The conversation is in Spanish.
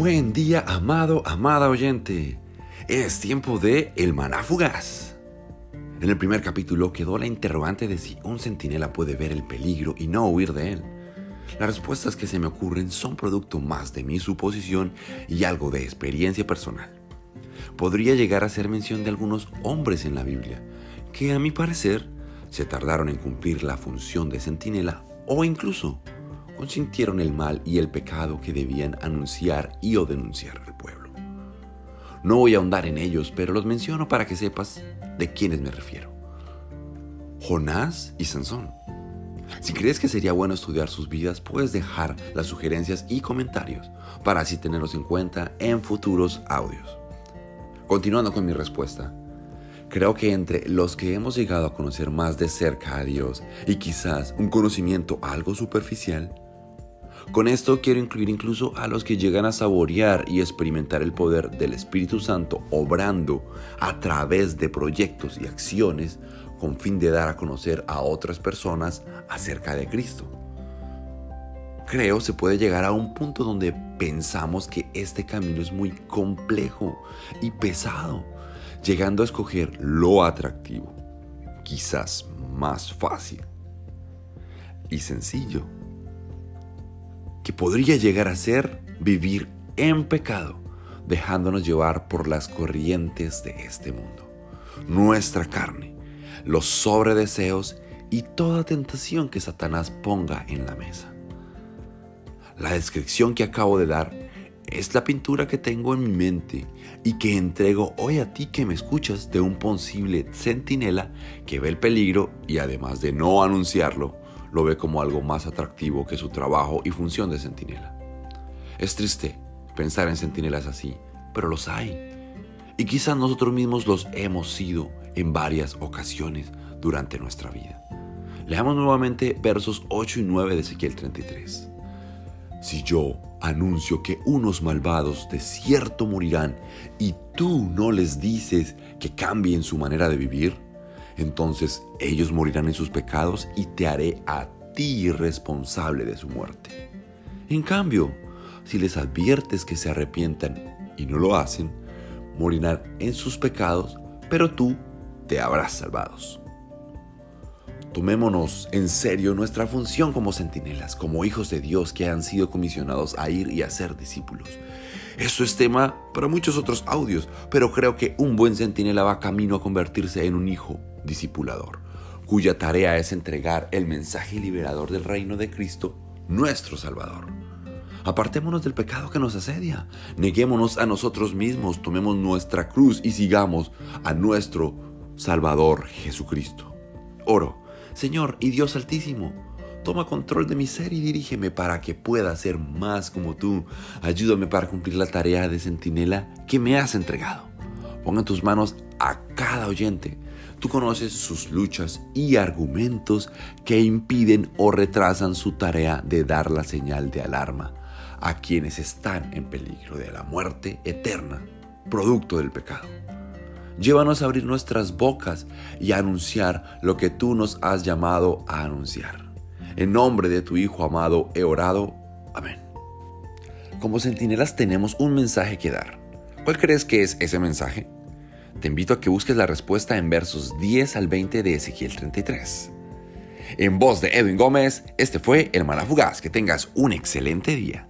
Buen día, amado, amada oyente. Es tiempo de El Maná Fugaz. En el primer capítulo quedó la interrogante de si un centinela puede ver el peligro y no huir de él. Las respuestas que se me ocurren son producto más de mi suposición y algo de experiencia personal. Podría llegar a ser mención de algunos hombres en la Biblia, que a mi parecer se tardaron en cumplir la función de centinela o incluso consintieron el mal y el pecado que debían anunciar y o denunciar al pueblo. No voy a ahondar en ellos, pero los menciono para que sepas de quiénes me refiero. Jonás y Sansón. Si crees que sería bueno estudiar sus vidas, puedes dejar las sugerencias y comentarios para así tenerlos en cuenta en futuros audios. Continuando con mi respuesta, creo que entre los que hemos llegado a conocer más de cerca a Dios y quizás un conocimiento algo superficial, con esto quiero incluir incluso a los que llegan a saborear y experimentar el poder del Espíritu Santo obrando a través de proyectos y acciones con fin de dar a conocer a otras personas acerca de Cristo. Creo se puede llegar a un punto donde pensamos que este camino es muy complejo y pesado, llegando a escoger lo atractivo, quizás más fácil y sencillo podría llegar a ser vivir en pecado, dejándonos llevar por las corrientes de este mundo, nuestra carne, los sobredeseos y toda tentación que Satanás ponga en la mesa. La descripción que acabo de dar es la pintura que tengo en mi mente y que entrego hoy a ti que me escuchas de un posible centinela que ve el peligro y además de no anunciarlo, lo ve como algo más atractivo que su trabajo y función de centinela. Es triste pensar en centinelas así, pero los hay. Y quizás nosotros mismos los hemos sido en varias ocasiones durante nuestra vida. Leamos nuevamente versos 8 y 9 de Ezequiel 33. Si yo anuncio que unos malvados de cierto morirán y tú no les dices que cambien su manera de vivir, entonces ellos morirán en sus pecados y te haré a ti responsable de su muerte. En cambio, si les adviertes que se arrepientan y no lo hacen, morirán en sus pecados, pero tú te habrás salvados. Tomémonos en serio nuestra función como centinelas, como hijos de Dios que han sido comisionados a ir y a ser discípulos. Eso es tema para muchos otros audios, pero creo que un buen centinela va camino a convertirse en un hijo discipulador, cuya tarea es entregar el mensaje liberador del reino de Cristo, nuestro Salvador. Apartémonos del pecado que nos asedia, neguémonos a nosotros mismos, tomemos nuestra cruz y sigamos a nuestro Salvador Jesucristo. Oro Señor y Dios Altísimo, toma control de mi ser y dirígeme para que pueda ser más como tú. Ayúdame para cumplir la tarea de centinela que me has entregado. Ponga en tus manos a cada oyente. Tú conoces sus luchas y argumentos que impiden o retrasan su tarea de dar la señal de alarma a quienes están en peligro de la muerte eterna, producto del pecado. Llévanos a abrir nuestras bocas y anunciar lo que tú nos has llamado a anunciar. En nombre de tu Hijo amado he orado. Amén. Como centinelas tenemos un mensaje que dar. ¿Cuál crees que es ese mensaje? Te invito a que busques la respuesta en versos 10 al 20 de Ezequiel 33. En voz de Edwin Gómez, este fue El Malafugaz. Que tengas un excelente día.